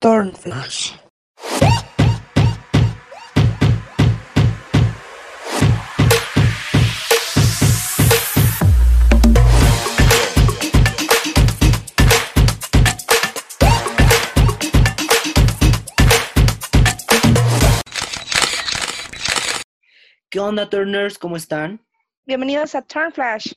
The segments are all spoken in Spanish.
Turnflash. ¿Qué onda, Turners? ¿Cómo están? Bienvenidos a Turnflash.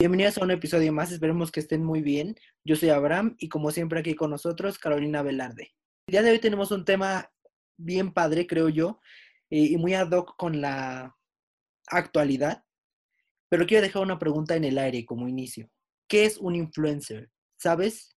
Bienvenidos a un episodio más. Esperemos que estén muy bien. Yo soy Abraham y como siempre aquí con nosotros, Carolina Velarde. El día de hoy tenemos un tema bien padre, creo yo, eh, y muy ad hoc con la actualidad. Pero quiero dejar una pregunta en el aire como inicio. ¿Qué es un influencer? ¿Sabes?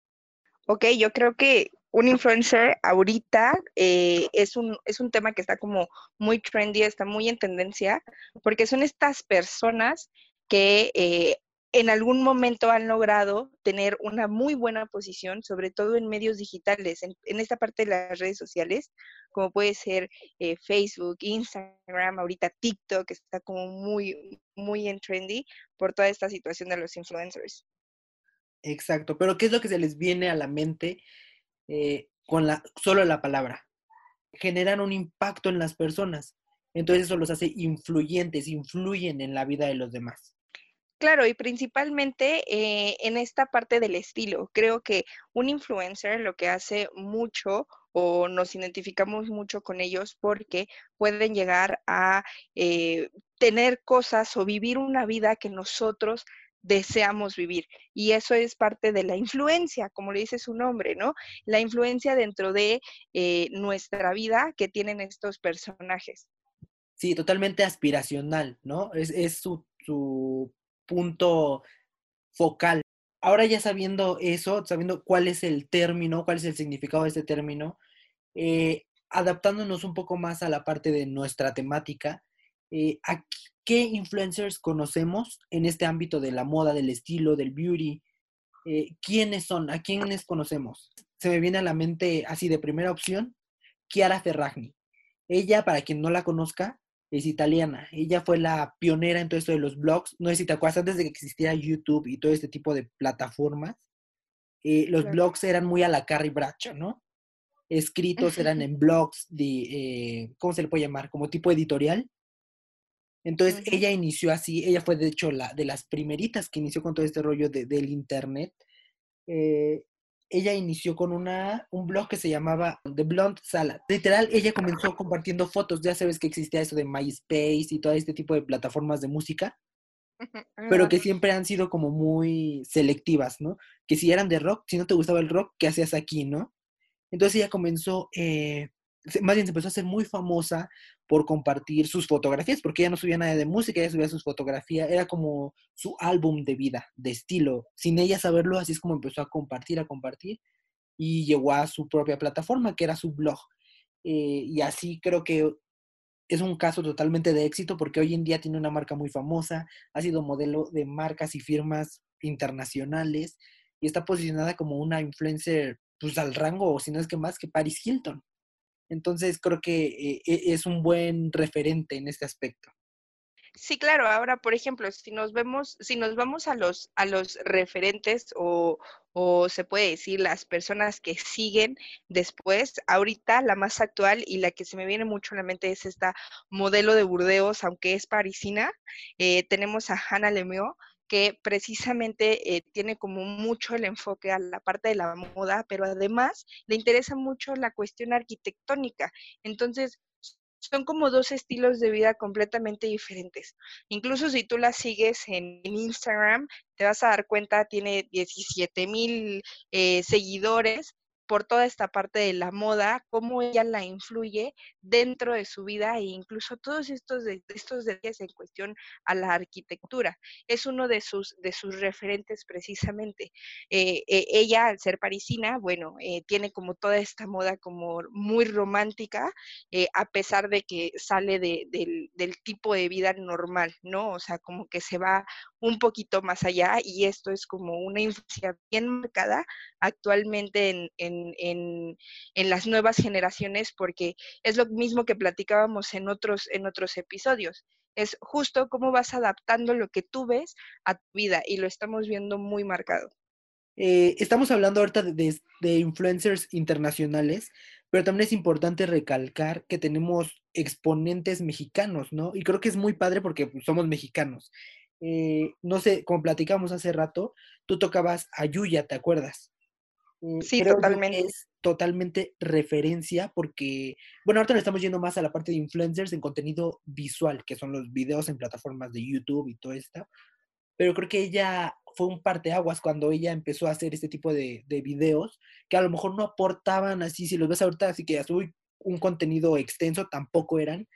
Ok, yo creo que un influencer ahorita eh, es, un, es un tema que está como muy trendy, está muy en tendencia, porque son estas personas que eh, en algún momento han logrado tener una muy buena posición, sobre todo en medios digitales, en, esta parte de las redes sociales, como puede ser eh, Facebook, Instagram, ahorita TikTok, está como muy, muy en trendy por toda esta situación de los influencers. Exacto, pero ¿qué es lo que se les viene a la mente eh, con la, solo la palabra? Generan un impacto en las personas. Entonces eso los hace influyentes, influyen en la vida de los demás. Claro, y principalmente eh, en esta parte del estilo. Creo que un influencer lo que hace mucho o nos identificamos mucho con ellos porque pueden llegar a eh, tener cosas o vivir una vida que nosotros deseamos vivir. Y eso es parte de la influencia, como le dice su nombre, ¿no? La influencia dentro de eh, nuestra vida que tienen estos personajes. Sí, totalmente aspiracional, ¿no? Es, su, su punto focal. Ahora ya sabiendo eso, sabiendo cuál es el término, cuál es el significado de este término, eh, adaptándonos un poco más a la parte de nuestra temática, eh, ¿a qué influencers conocemos en este ámbito de la moda, del estilo, del beauty? Eh, ¿Quiénes son? ¿A quiénes conocemos? Se me viene a la mente así de primera opción, Chiara Ferragni. Ella, para quien no la conozca, es italiana. Ella fue la pionera en todo esto de los blogs. No sé si te acuerdas, antes de que existiera YouTube y todo este tipo de plataformas, eh, los blogs eran muy a la Carrie Bracho, ¿no? Escritos eran en blogs de, eh, ¿cómo se le puede llamar? Como tipo editorial. Entonces ella inició así, ella fue de hecho la de las primeritas que inició con todo este rollo de, del internet. Eh, ella inició con una, un blog que se llamaba The Blonde Salad. Literal, ella comenzó compartiendo fotos. Ya sabes que existía eso de MySpace y todo este tipo de plataformas de música, pero que siempre han sido como muy selectivas, ¿no? Que si eran de rock, si no te gustaba el rock, ¿qué hacías aquí, no? Entonces ella comenzó eh, más bien se empezó a ser muy famosa por compartir sus fotografías, porque ella no subía nada de música, ella subía sus fotografías, era como su álbum de vida, de estilo. Sin ella saberlo, así es como empezó a compartir, a compartir, y llegó a su propia plataforma, que era su blog. Eh, y así creo que es un caso totalmente de éxito, porque hoy en día tiene una marca muy famosa, ha sido modelo de marcas y firmas internacionales, y está posicionada como una influencer, pues al rango, o si no es que más que Paris Hilton. Entonces creo que eh, e, es un buen referente en este aspecto. Sí, claro. Ahora, por ejemplo, si nos vemos, si nos vamos a los a los referentes o, o se puede decir las personas que siguen después, ahorita la más actual y la que se me viene mucho a la mente es esta modelo de Burdeos, aunque es parisina. Eh, tenemos a Hannah Lemieux, que precisamente eh, tiene como mucho el enfoque a la parte de la moda, pero además le interesa mucho la cuestión arquitectónica. Entonces, son como dos estilos de vida completamente diferentes. Incluso si tú la sigues en, Instagram, te vas a dar cuenta, tiene 17 mil eh, seguidores por toda esta parte de la moda, cómo ella la influye dentro de su vida e incluso todos estos, de, estos detalles en cuestión a la arquitectura. Es uno de sus, de sus referentes precisamente. Eh, eh, ella, al ser parisina, bueno, eh, tiene como toda esta moda como muy romántica, a pesar de que sale del, del tipo de vida normal, ¿no? O sea, como que se va un poquito más allá y esto es como una influencia bien marcada actualmente en, en, en, las nuevas generaciones porque es lo mismo que platicábamos en otros, en otros episodios. Es justo cómo vas adaptando lo que tú ves a tu vida y lo estamos viendo muy marcado. Eh, estamos hablando ahorita de, de, influencers internacionales, pero también es importante recalcar que tenemos exponentes mexicanos, ¿no? Y creo que es muy padre porque pues, somos mexicanos. Eh, no sé, como platicamos hace rato, tú tocabas a Yuya, ¿te acuerdas? Eh, sí, totalmente. es totalmente referencia porque, bueno, ahorita le estamos yendo más a la parte de influencers en contenido visual, que son los videos en plataformas de YouTube y todo esto. Pero creo que ella fue un parteaguas cuando ella empezó a hacer este tipo de, de videos que a lo mejor no aportaban así, si los ves ahorita, así que ya un contenido extenso, tampoco eran,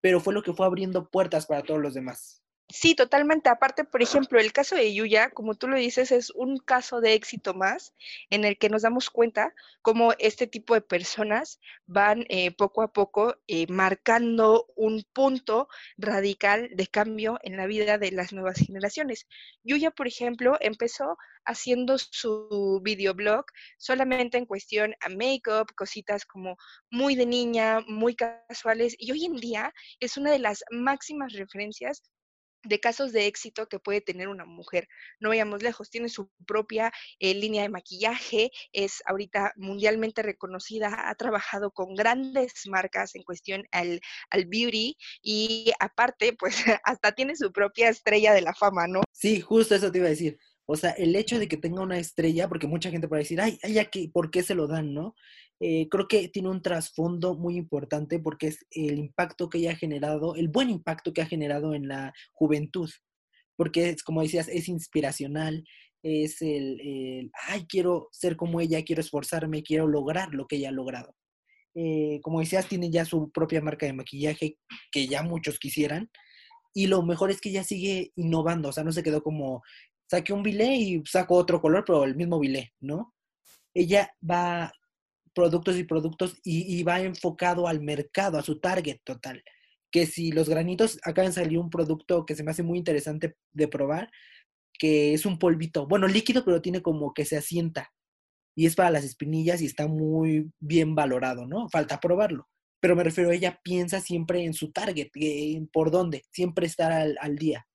pero fue lo que fue abriendo puertas para todos los demás. Sí, totalmente. Aparte, por ejemplo, el caso de Yuya, como tú lo dices, es un caso de éxito más en el que nos damos cuenta cómo este tipo de personas van eh, poco a poco eh, marcando un punto radical de cambio en la vida de las nuevas generaciones. Yuya, por ejemplo, empezó haciendo su videoblog solamente en cuestión a make-up, cositas como muy de niña, muy casuales, y hoy en día es una de las máximas referencias de casos de éxito que puede tener una mujer. No vayamos lejos, tiene su propia eh, línea de maquillaje, es ahorita mundialmente reconocida, ha trabajado con grandes marcas en cuestión al, al beauty y aparte, pues hasta tiene su propia estrella de la fama, ¿no? Sí, justo eso te iba a decir. O sea, el hecho de que tenga una estrella, porque mucha gente puede decir, ay, ay, aquí, ¿por qué se lo dan, no? Eh, creo que tiene un trasfondo muy importante porque es el impacto que ella ha generado, el buen impacto que ha generado en la juventud. Porque es, como decías, es inspiracional, es el, ay, quiero ser como ella, quiero esforzarme, quiero lograr lo que ella ha logrado. Eh, como decías, tiene ya su propia marca de maquillaje que ya muchos quisieran. Y lo mejor es que ella sigue innovando, o sea, no se quedó como, saqué un bilé y saco otro color, pero el mismo bilé, ¿no? Ella va productos y productos y, va enfocado al mercado, a su target total. Que si los granitos acaban de salir un producto que se me hace muy interesante de probar, que es un polvito, bueno, líquido, pero tiene como que se asienta. Y es para las espinillas y está muy bien valorado, ¿no? Falta probarlo. Pero me refiero, ella piensa siempre en su target, por dónde, siempre estar al día.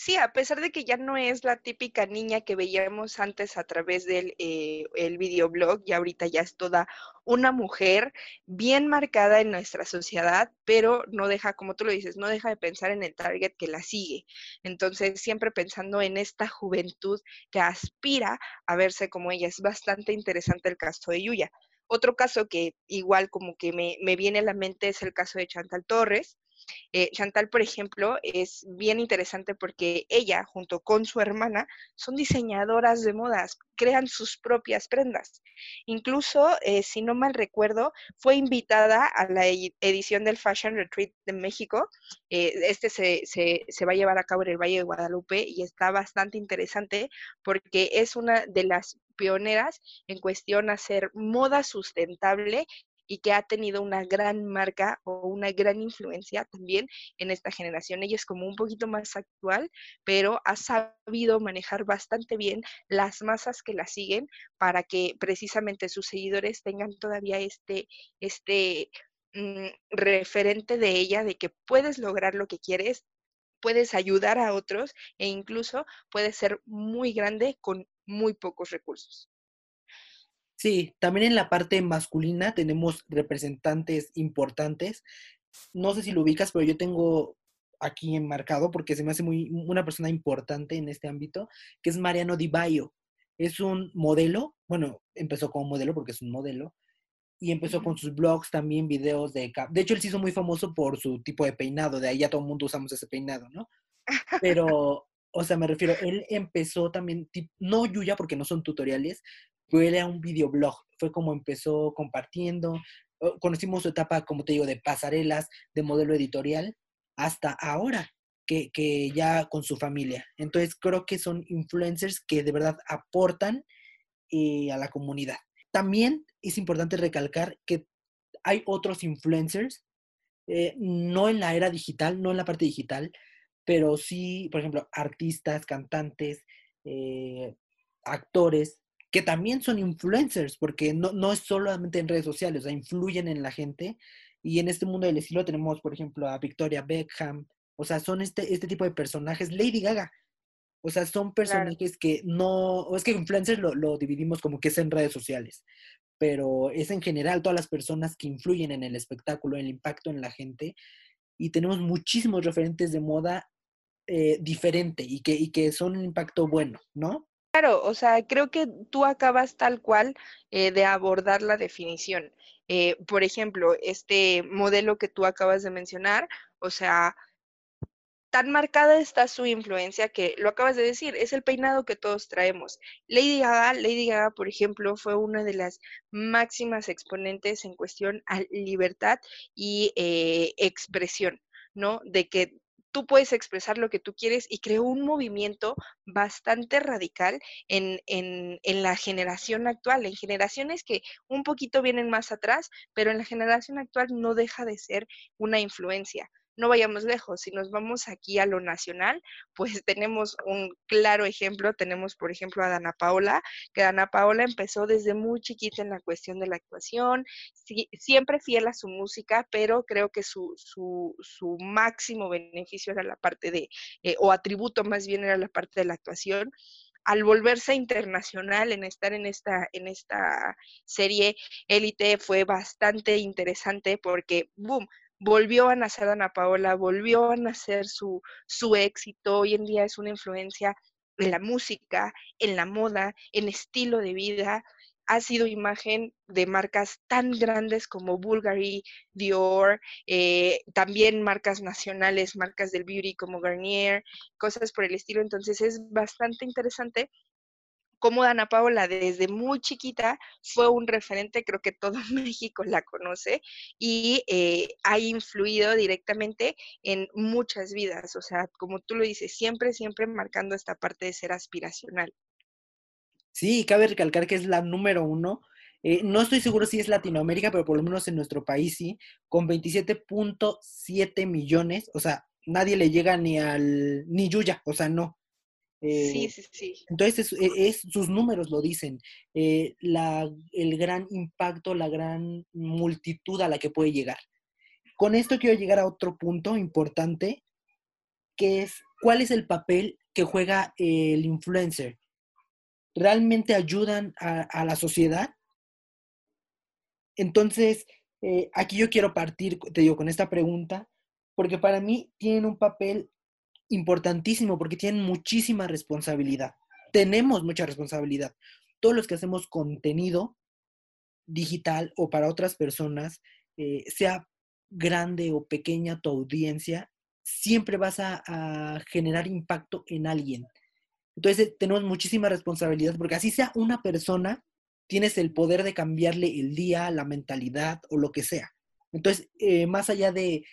Sí, a pesar de que ya no es la típica niña que veíamos antes a través del eh, el videoblog, y ahorita ya es toda una mujer bien marcada en nuestra sociedad, pero no deja, como tú lo dices, no deja de pensar en el target que la sigue. Entonces, siempre pensando en esta juventud que aspira a verse como ella. Es bastante interesante el caso de Yuya. Otro caso que igual como que me, me viene a la mente es el caso de Chantal Torres eh, Chantal, por ejemplo, es bien interesante porque ella, junto con su hermana, son diseñadoras de modas, crean sus propias prendas. Incluso, eh, si no mal recuerdo, fue invitada a la edición del Fashion Retreat de México. Eh, este se, se va a llevar a cabo en el Valle de Guadalupe y está bastante interesante porque es una de las pioneras en cuestión a hacer moda sustentable y que ha tenido una gran marca o una gran influencia también en esta generación. Ella es como un poquito más actual, pero ha sabido manejar bastante bien las masas que la siguen para que precisamente sus seguidores tengan todavía este, este mm, referente de ella, de que puedes lograr lo que quieres, puedes ayudar a otros e incluso puedes ser muy grande con muy pocos recursos. Sí, también en la parte masculina tenemos representantes importantes. No sé si lo ubicas, pero yo tengo aquí enmarcado porque se me hace muy una persona importante en este ámbito, que es Mariano Di Baio. Es un modelo, bueno, empezó como modelo porque es un modelo, y empezó con sus blogs también, videos de... De hecho, él se hizo muy famoso por su tipo de peinado, de ahí ya todo el mundo usamos ese peinado, ¿no? Pero, o sea, me refiero, él empezó también, no Yuya porque no son tutoriales, fue un videoblog, fue como empezó compartiendo, conocimos su etapa, como te digo, de pasarelas, de modelo editorial, hasta ahora, que, que, ya con su familia. Entonces creo que son influencers que de verdad aportan eh, a la comunidad. También es importante recalcar que hay otros influencers, eh, no en la era digital, no en la parte digital, pero sí, por ejemplo, artistas, cantantes, eh, actores, que también son influencers, porque no, no es solamente en redes sociales, o sea, influyen en la gente. Y en este mundo del estilo tenemos, por ejemplo, a Victoria Beckham, o sea, son este, este tipo de personajes. Lady Gaga, O sea, son personajes que no, o es que influencers lo, lo dividimos como que es en redes sociales, pero es en general todas las personas que influyen en el espectáculo, en el impacto en la gente, y tenemos muchísimos referentes de moda eh, diferente y que, y que son un impacto bueno, ¿no? Claro, o sea, creo que tú acabas tal cual eh, de abordar la definición. Eh, por ejemplo, este modelo que tú acabas de mencionar, o sea, tan marcada está su influencia que lo acabas de decir, es el peinado que todos traemos. Lady Gaga, Lady Gaga, por ejemplo, fue una de las máximas exponentes en cuestión a libertad y eh, expresión, ¿no? De que tú puedes expresar lo que tú quieres y creó un movimiento bastante radical en, en, en, la generación actual, en generaciones que un poquito vienen más atrás, pero en la generación actual no deja de ser una influencia no vayamos lejos, si nos vamos aquí a lo nacional, pues tenemos un claro ejemplo, tenemos por ejemplo a Dana Paola, que Dana Paola empezó desde muy chiquita en la cuestión de la actuación, siempre fiel a su música, pero creo que su, su, su máximo beneficio era la parte de, eh, o atributo más bien era la parte de la actuación. Al volverse internacional en estar en esta, en esta serie élite fue bastante interesante porque, boom, volvió a nacer Ana Paola, volvió a nacer su, su éxito, hoy en día es una influencia en la música, en la moda, en estilo de vida, ha sido imagen de marcas tan grandes como Bulgari, Dior, eh, también marcas nacionales, marcas del beauty como Garnier, cosas por el estilo. Entonces es bastante interesante cómo Dana Paola desde muy chiquita fue un referente, creo que todo México la conoce y eh, ha influido directamente en muchas vidas. O sea, como tú lo dices, siempre, siempre marcando esta parte de ser aspiracional. Sí, cabe recalcar que es la número uno. Eh, no estoy seguro si es Latinoamérica, pero por lo menos en nuestro país sí, con 27.7 millones, o sea, nadie le llega ni al, ni Yuya, o sea, no, eh, sí, sí. Entonces, e, es, sus números lo dicen, eh, la, el gran impacto, la gran multitud a la que puede llegar. Con esto quiero llegar a otro punto importante, que es cuál es el papel que juega el influencer. ¿Realmente ayudan a, la sociedad? Entonces, eh, aquí yo quiero partir, te digo, con esta pregunta, porque para mí tienen un papel importantísimo porque tienen muchísima responsabilidad. Tenemos mucha responsabilidad. Todos los que hacemos contenido digital o para otras personas, eh, sea grande o pequeña tu audiencia, siempre vas a, generar impacto en alguien. Entonces tenemos muchísima responsabilidad porque así sea una persona, tienes el poder de cambiarle el día, la mentalidad o lo que sea. Entonces, eh, más allá de,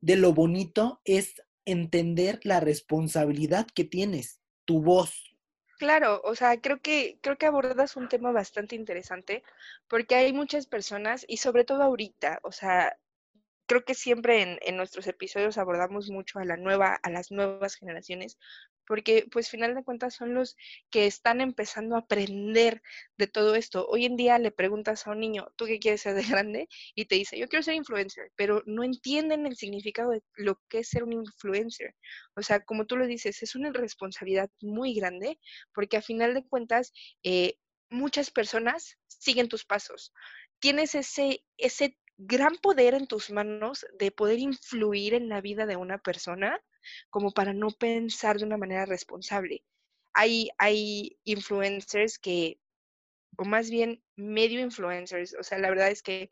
de lo bonito, es entender la responsabilidad que tienes, tu voz. Claro, o sea, creo que creo que abordas un tema bastante interesante porque hay muchas personas y sobre todo ahorita, o sea, creo que siempre en, en, nuestros episodios abordamos mucho a la nueva, a las nuevas generaciones, porque pues final de cuentas son los que están empezando a aprender de todo esto. Hoy en día le preguntas a un niño, ¿tú qué quieres ser de grande? Y te dice, yo quiero ser influencer, pero no entienden el significado de lo que es ser un influencer. O sea, como tú lo dices, es una responsabilidad muy grande, porque a final de cuentas, eh, muchas personas siguen tus pasos. Tienes ese, ese gran poder en tus manos de poder influir en la vida de una persona como para no pensar de una manera responsable. Hay, hay influencers que, o más bien medio influencers, o sea, la verdad es que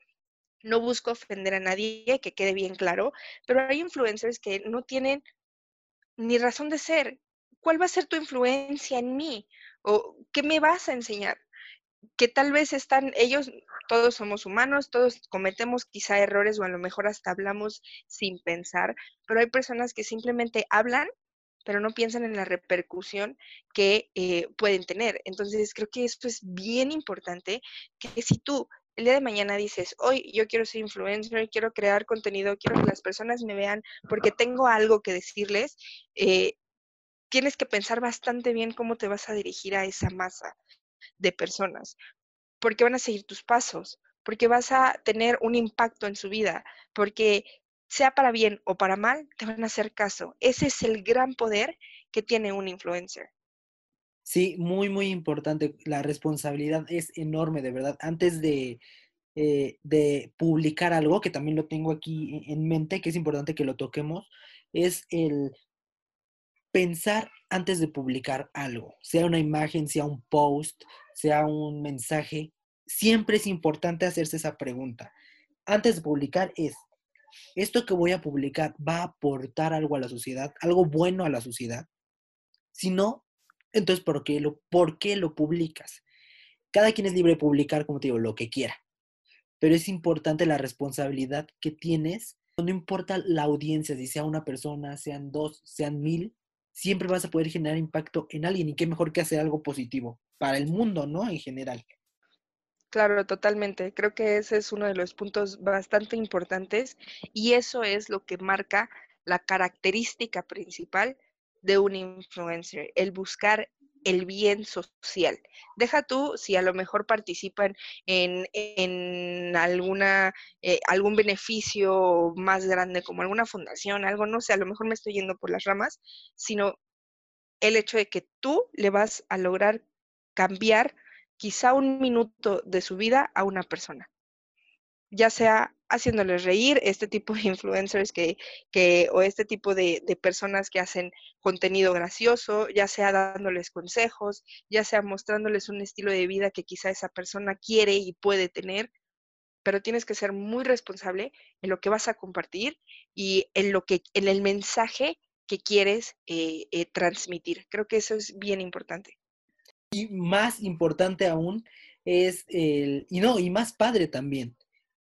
no busco ofender a nadie, que quede bien claro, pero hay influencers que no tienen ni razón de ser. ¿Cuál va a ser tu influencia en mí? ¿O qué me vas a enseñar? Que tal vez están, ellos, todos somos humanos, todos cometemos quizá errores o a lo mejor hasta hablamos sin pensar, pero hay personas que simplemente hablan, pero no piensan en la repercusión que eh, pueden tener. Entonces, creo que esto es bien importante, que si tú el día de mañana dices, hoy yo quiero ser influencer, quiero crear contenido, quiero que las personas me vean porque tengo algo que decirles, eh, tienes que pensar bastante bien cómo te vas a dirigir a esa masa de personas, porque van a seguir tus pasos, porque vas a tener un impacto en su vida, porque sea para bien o para mal, te van a hacer caso. Ese es el gran poder que tiene un influencer. Sí, muy, muy importante. La responsabilidad es enorme, de verdad. Antes de, eh, de publicar algo, que también lo tengo aquí en mente, que es importante que lo toquemos, es el pensar antes de publicar algo, sea una imagen, sea un post, sea un mensaje, siempre es importante hacerse esa pregunta. Antes de publicar es, ¿esto que voy a publicar va a aportar algo a la sociedad, algo bueno a la sociedad? Si no, entonces, ¿por qué lo, por qué lo publicas? Cada quien es libre de publicar, como te digo, lo que quiera, pero es importante la responsabilidad que tienes. No importa la audiencia, si sea una persona, sean dos, sean mil, siempre vas a poder generar impacto en alguien y qué mejor que hacer algo positivo para el mundo, ¿no? En general. Claro, totalmente. Creo que ese es uno de los puntos bastante importantes y eso es lo que marca la característica principal de un influencer, el buscar el bien social. Deja tú si a lo mejor participan en, en alguna, eh, algún beneficio más grande como alguna fundación, algo, no sé, a lo mejor me estoy yendo por las ramas, sino el hecho de que tú le vas a lograr cambiar quizá un minuto de su vida a una persona ya sea haciéndoles reír, este tipo de influencers que, que o este tipo de, de, personas que hacen contenido gracioso, ya sea dándoles consejos, ya sea mostrándoles un estilo de vida que quizá esa persona quiere y puede tener, pero tienes que ser muy responsable en lo que vas a compartir y en lo que, en el mensaje que quieres eh, eh, transmitir. Creo que eso es bien importante. Y más importante aún es el, y no, y más padre también,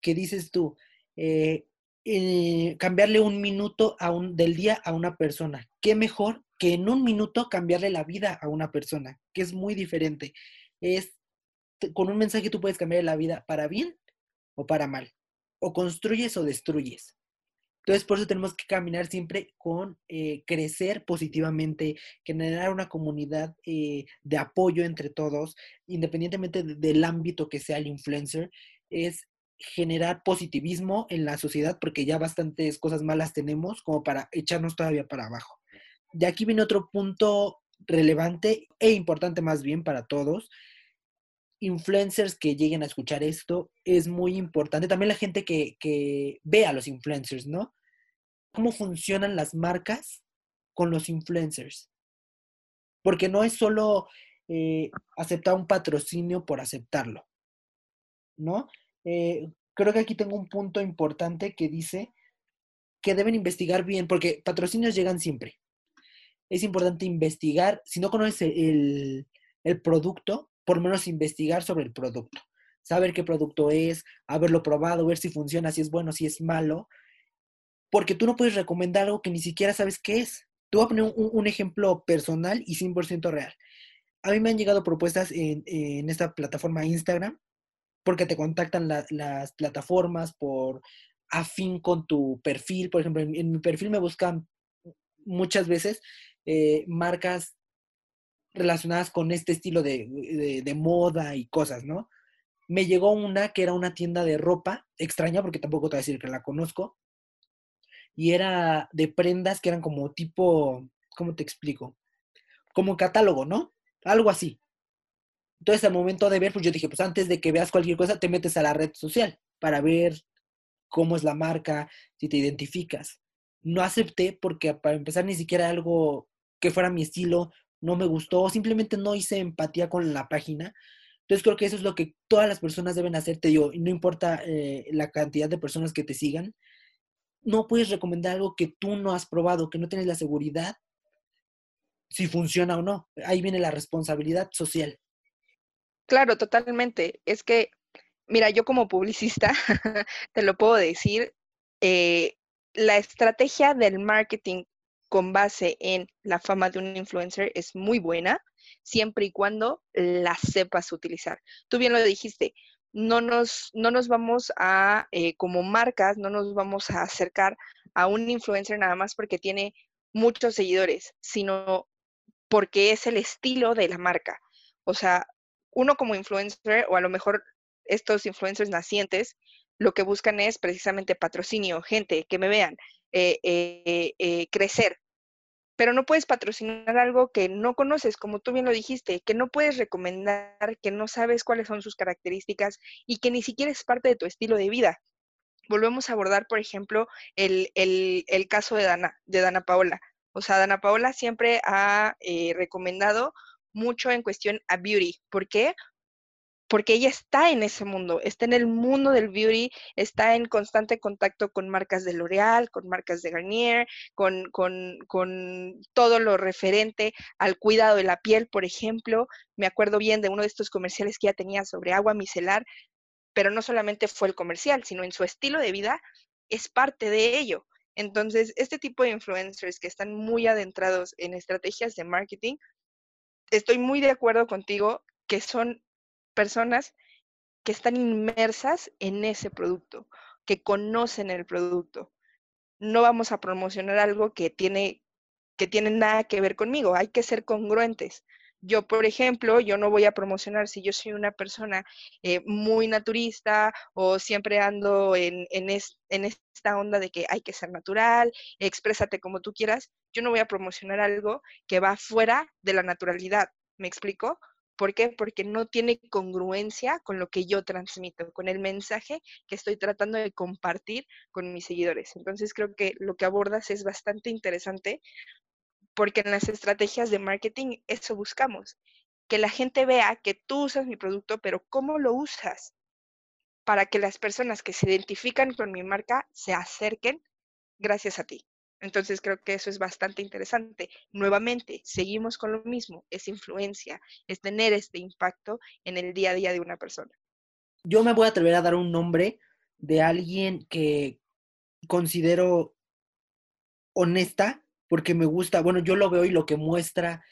que dices tú, eh, eh, cambiarle un minuto del día a una persona. ¿Qué mejor que en un minuto cambiarle la vida a una persona? Que es muy diferente. Es con un mensaje tú puedes cambiar la vida para bien o para mal. O construyes o destruyes. Entonces, por eso tenemos que caminar siempre con eh, crecer positivamente, generar una comunidad de apoyo entre todos, independientemente del ámbito que sea el influencer, es generar positivismo en la sociedad porque ya bastantes cosas malas tenemos como para echarnos todavía para abajo. De aquí viene otro punto relevante e importante más bien para todos. Influencers que lleguen a escuchar esto es muy importante. También la gente que, que ve a los influencers, ¿no? ¿Cómo funcionan las marcas con los influencers? Porque no es solo eh, aceptar un patrocinio por aceptarlo, ¿no? Eh, creo que aquí tengo un punto importante que dice que deben investigar bien, porque patrocinios llegan siempre. Es importante investigar, si no conoces el, el producto, por lo menos investigar sobre el producto. Saber qué producto es, haberlo probado, ver si funciona, si es bueno, si es malo. Porque tú no puedes recomendar algo que ni siquiera sabes qué es. Te voy a poner un, un ejemplo personal y 100% real. A mí me han llegado propuestas en, en esta plataforma Instagram porque te contactan las plataformas por afín con tu perfil. Por ejemplo, en, mi perfil me buscan muchas veces eh, marcas relacionadas con este estilo de, de, moda y cosas, ¿no? Me llegó una que era una tienda de ropa, extraña porque tampoco te voy a decir que la conozco, y era de prendas que eran como tipo, ¿cómo te explico? Como catálogo, ¿no? Algo así. Entonces, al momento de ver, pues yo dije, pues antes de que veas cualquier cosa, te metes a la red social para ver cómo es la marca, si te identificas. No acepté porque para empezar ni siquiera algo que fuera mi estilo no me gustó, simplemente no hice empatía con la página. Entonces creo que eso es lo que todas las personas deben hacer, te no importa eh, la cantidad de personas que te sigan, no puedes recomendar algo que tú no has probado, que no tienes la seguridad si funciona o no. Ahí viene la responsabilidad social. Claro, totalmente. Es que, mira, yo como publicista, te lo puedo decir, eh, la estrategia del marketing con base en la fama de un influencer es muy buena, siempre y cuando la sepas utilizar. Tú bien lo dijiste, no nos, no nos vamos a, eh, como marcas, no nos vamos a acercar a un influencer nada más porque tiene muchos seguidores, sino porque es el estilo de la marca. O sea, uno como influencer, o a lo mejor estos influencers nacientes, lo que buscan es precisamente patrocinio, gente, que me vean, eh, eh, eh, crecer. pero no puedes patrocinar algo que no conoces, como tú bien lo dijiste, que no puedes recomendar, que no sabes cuáles son sus características y que ni siquiera es parte de tu estilo de vida. Volvemos a abordar, por ejemplo, el, caso de Dana, de Dana Paola. O sea, Dana Paola siempre ha recomendado mucho en cuestión a beauty. ¿Por qué? porque ella está en ese mundo, está en el mundo del beauty, está en constante contacto con marcas de L'Oreal, con marcas de Garnier, con, con, con, todo lo referente al cuidado de la piel, por ejemplo. Me acuerdo bien de uno de estos comerciales que ella tenía sobre agua micelar, pero no solamente fue el comercial, sino en su estilo de vida es parte de ello. Entonces, este tipo de influencers que están muy adentrados en estrategias de marketing, estoy muy de acuerdo contigo que son personas que están inmersas en ese producto, que conocen el producto. No vamos a promocionar algo que tiene, que nada que ver conmigo, hay que ser congruentes. Yo, por ejemplo, yo no voy a promocionar si yo soy una persona eh, muy naturista o siempre ando en, en, en, esta onda de que hay que ser natural, exprésate como tú quieras. Yo no voy a promocionar algo que va fuera de la naturalidad. ¿Me explico? ¿Por qué? Porque no tiene congruencia con lo que yo transmito, con el mensaje que estoy tratando de compartir con mis seguidores. Entonces creo que lo que abordas es bastante interesante porque en las estrategias de marketing eso buscamos, que la gente vea que tú usas mi producto, pero cómo lo usas para que las personas que se identifican con mi marca se acerquen gracias a ti. Entonces creo que eso es bastante interesante. Nuevamente, seguimos con lo mismo, es influencia, es tener este impacto en el día a día de una persona. Yo me voy a atrever a dar un nombre de alguien que considero honesta, porque me gusta, bueno, yo lo veo y lo que muestra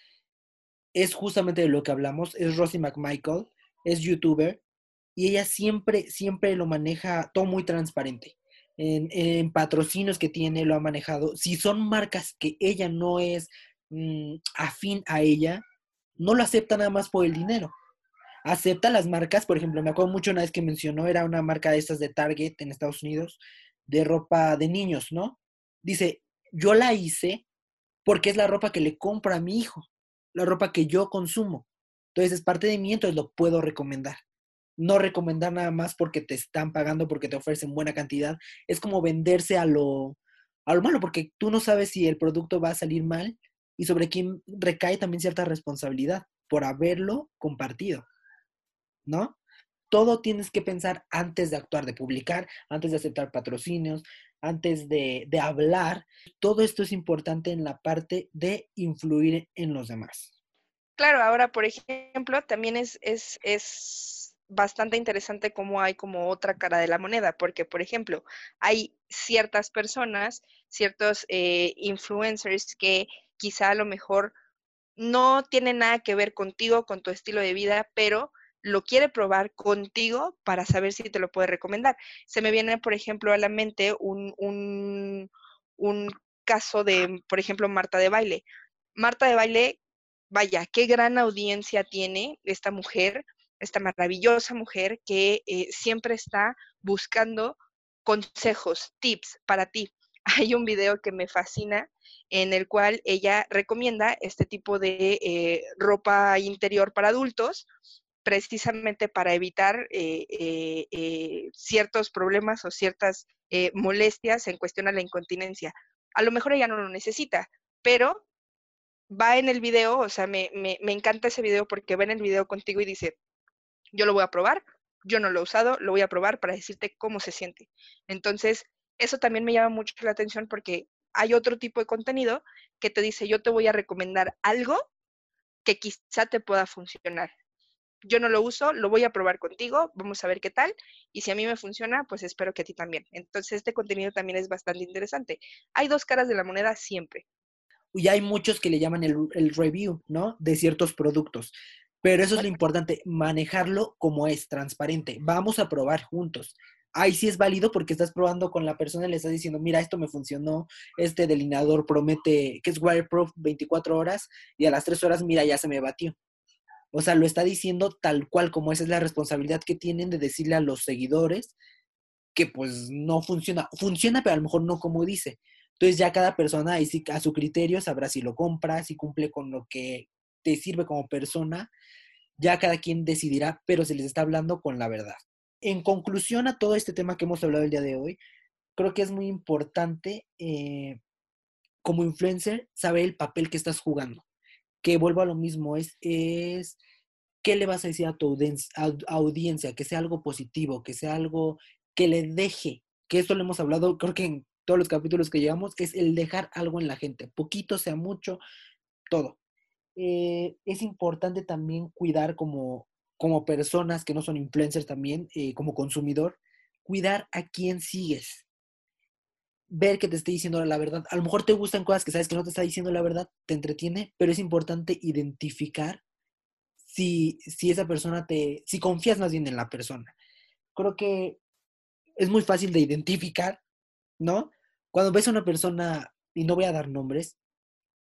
es justamente de lo que hablamos, es Rosie McMichael, es youtuber, y ella siempre, siempre lo maneja todo muy transparente en, patrocinios que tiene, lo ha manejado. Si son marcas que ella no es mm, afín a ella, no lo acepta nada más por el dinero. Acepta las marcas, por ejemplo, me acuerdo mucho una vez que mencionó, era una marca de estas de Target en Estados Unidos, de ropa de niños, ¿no? Dice, yo la hice porque es la ropa que le compro a mi hijo, la ropa que yo consumo. Entonces es parte de mí, entonces lo puedo recomendar no recomendar nada más porque te están pagando, porque te ofrecen buena cantidad. Es como venderse a lo, a lo malo, porque tú no sabes si el producto va a salir mal y sobre quién recae también cierta responsabilidad por haberlo compartido, ¿no? Todo tienes que pensar antes de actuar, de publicar, antes de aceptar patrocinios, antes de, hablar. Todo esto es importante en la parte de influir en los demás. Claro, ahora, por ejemplo, también es, es, es bastante interesante cómo hay como otra cara de la moneda, porque, por ejemplo, hay ciertas personas, ciertos eh, influencers que quizá a lo mejor no tienen nada que ver contigo, con tu estilo de vida, pero lo quiere probar contigo para saber si te lo puede recomendar. Se me viene, por ejemplo, a la mente un, un, un caso de, por ejemplo, Marta de Baile. Marta de Baile, vaya, qué gran audiencia tiene esta mujer, esta maravillosa mujer que eh, siempre está buscando consejos, tips para ti. Hay un video que me fascina en el cual ella recomienda este tipo de eh, ropa interior para adultos, precisamente para evitar eh, ciertos problemas o ciertas molestias en cuestión a la incontinencia. A lo mejor ella no lo necesita, pero va en el video, o sea, me, me encanta ese video porque va en el video contigo y dice, yo lo voy a probar, yo no lo he usado, lo voy a probar para decirte cómo se siente. Entonces, eso también me llama mucho la atención porque hay otro tipo de contenido que te dice, yo te voy a recomendar algo que quizá te pueda funcionar. Yo no lo uso, lo voy a probar contigo, vamos a ver qué tal. Y si a mí me funciona, pues espero que a ti también. Entonces, este contenido también es bastante interesante. Hay dos caras de la moneda siempre. Y hay muchos que le llaman el, el review, ¿no? De ciertos productos. Pero eso es lo importante, manejarlo como es, transparente. Vamos a probar juntos. Ahí sí es válido porque estás probando con la persona y le estás diciendo, mira, esto me funcionó, este delineador promete que es wireproof 24 horas y a las 3 horas, mira, ya se me batió. O sea, lo está diciendo tal cual como esa es la responsabilidad que tienen de decirle a los seguidores que pues no funciona. Funciona, pero a lo mejor no como dice. Entonces ya cada persona a su criterio sabrá si lo compra, si cumple con lo que te sirve como persona, ya cada quien decidirá, pero se les está hablando con la verdad. En conclusión a todo este tema que hemos hablado el día de hoy, creo que es muy importante eh, como influencer saber el papel que estás jugando. Que vuelvo a lo mismo, es, es qué le vas a decir a tu audiencia, que sea algo positivo, que sea algo que le deje, que esto lo hemos hablado, creo que en todos los capítulos que llevamos, es el dejar algo en la gente, poquito sea mucho, todo. Eh, es importante también cuidar como, como personas que no son influencers también, eh, como consumidor, cuidar a quién sigues ver que te esté diciendo la verdad. A lo mejor te gustan cosas que sabes que no te está diciendo la verdad, te entretiene, pero es importante identificar si, si esa persona te, si confías más bien en la persona. Creo que es muy fácil de identificar, ¿no? Cuando ves a una persona, y no voy a dar nombres,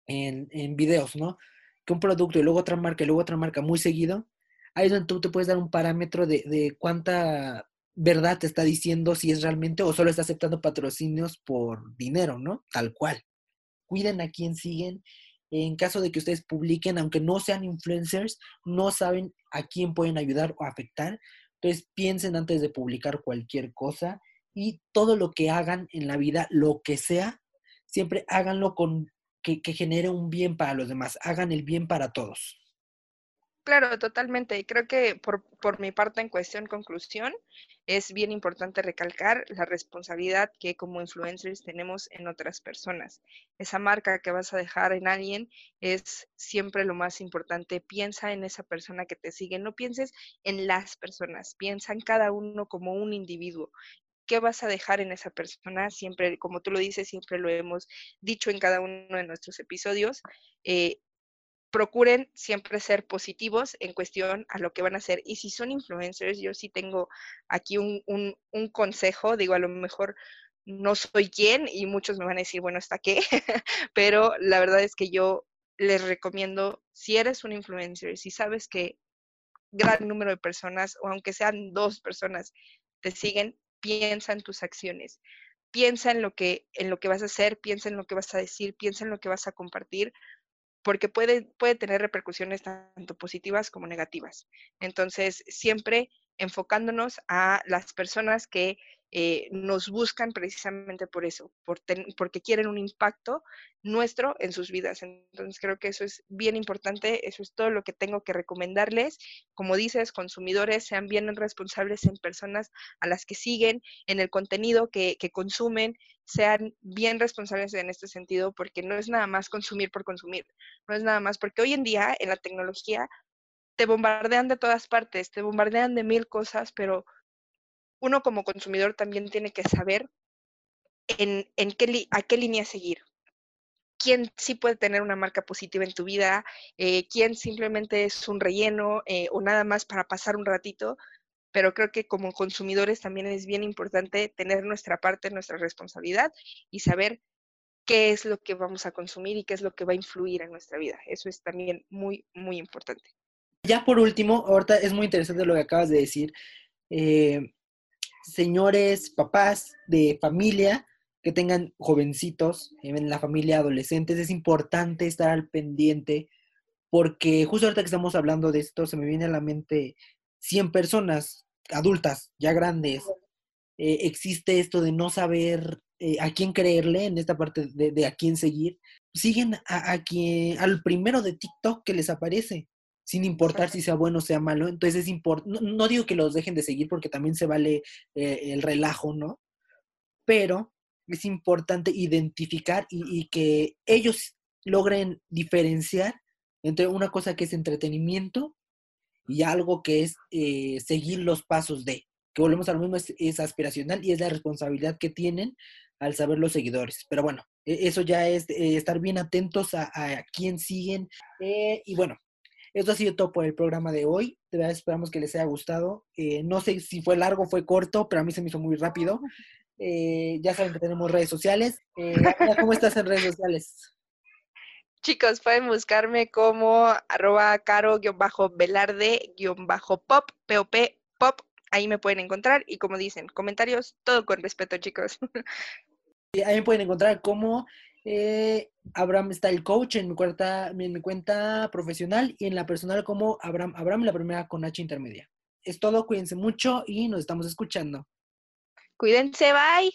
en, en videos, ¿no? Que un producto y luego otra marca y luego otra marca muy seguido, ahí es donde tú te puedes dar un parámetro de, de cuánta verdad te está diciendo si es realmente o solo está aceptando patrocinios por dinero, ¿no? Tal cual. Cuiden a quién siguen. En caso de que ustedes publiquen, aunque no sean influencers, no saben a quién pueden ayudar o afectar. Entonces piensen antes de publicar cualquier cosa y todo lo que hagan en la vida, lo que sea, siempre háganlo con que, que genere un bien para los demás. Hagan el bien para todos. Claro, totalmente. Y creo que por, por mi parte, en cuestión conclusión, es bien importante recalcar la responsabilidad que como influencers tenemos en otras personas. Esa marca que vas a dejar en alguien es siempre lo más importante. Piensa en esa persona que te sigue. No pienses en las personas, piensa en cada uno como un individuo. ¿Qué vas a dejar en esa persona? Siempre, como tú lo dices, siempre lo hemos dicho en cada uno de nuestros episodios. Eh, procuren siempre ser positivos en cuestión a lo que van a hacer. Y si son influencers, yo sí tengo aquí un, consejo, digo, a lo mejor no soy quien y muchos me van a decir, bueno, ¿hasta qué? Pero la verdad es que yo les recomiendo, si eres un influencer, si sabes que gran número de personas, o aunque sean dos personas, te siguen, piensa en tus acciones. Piensa en lo que, en lo que vas a hacer, piensa en lo que vas a decir, piensa en lo que vas a compartir, porque puede, puede tener repercusiones tanto positivas como negativas. Entonces, siempre enfocándonos a las personas que eh, nos buscan precisamente por eso, por porque quieren un impacto nuestro en sus vidas. Entonces creo que eso es bien importante, eso es todo lo que tengo que recomendarles. Como dices, consumidores sean bien responsables en personas a las que siguen, en el contenido que, que consumen, sean bien responsables en este sentido, porque no es nada más consumir por consumir, no es nada más, porque hoy en día en la tecnología te bombardean de todas partes, te bombardean de mil cosas, pero uno como consumidor también tiene que saber en, qué, a qué línea seguir. Quién sí puede tener una marca positiva en tu vida, eh, quién simplemente es un relleno eh, o nada más para pasar un ratito, pero creo que como consumidores también es bien importante tener nuestra parte, nuestra responsabilidad y saber qué es lo que vamos a consumir y qué es lo que va a influir en nuestra vida. Eso es también muy, muy importante. Ya por último, ahorita es muy interesante lo que acabas de decir. Eh, señores, papás de familia que tengan jovencitos en la familia, adolescentes, es importante estar al pendiente porque justo ahorita que estamos hablando de esto, se me viene a la mente 100 personas adultas, ya grandes, eh, existe esto de no saber eh, a quién creerle en esta parte de, a quién seguir. Siguen a, a, quien, al primero de TikTok que les aparece sin importar si sea bueno o sea malo. Entonces es importante, no, digo que los dejen de seguir porque también se vale eh, el relajo, ¿no? Pero es importante identificar y, que ellos logren diferenciar entre una cosa que es entretenimiento y algo que es eh, seguir los pasos de, que volvemos a lo mismo, es, aspiracional y es la responsabilidad que tienen al saber los seguidores. Pero bueno, e, eso ya es eh, estar bien atentos a, a quién siguen. y bueno, esto ha sido todo por el programa de hoy. De verdad esperamos que les haya gustado. Eh, no sé si fue largo o fue corto, pero a mí se me hizo muy rápido. Eh, ya saben que tenemos redes sociales. Eh, ¿Cómo estás en redes sociales? Chicos, pueden buscarme como arroba caro-velarde-pop, POP, pop. Ahí me pueden encontrar y como dicen, comentarios, todo con respeto, chicos. Ahí me pueden encontrar como eh, Abraham Coach en mi, cuenta, en mi cuenta profesional y en la personal como Abraham, Abraham la primera con H intermedia. Es todo, cuídense mucho y nos estamos escuchando. Cuídense, bye.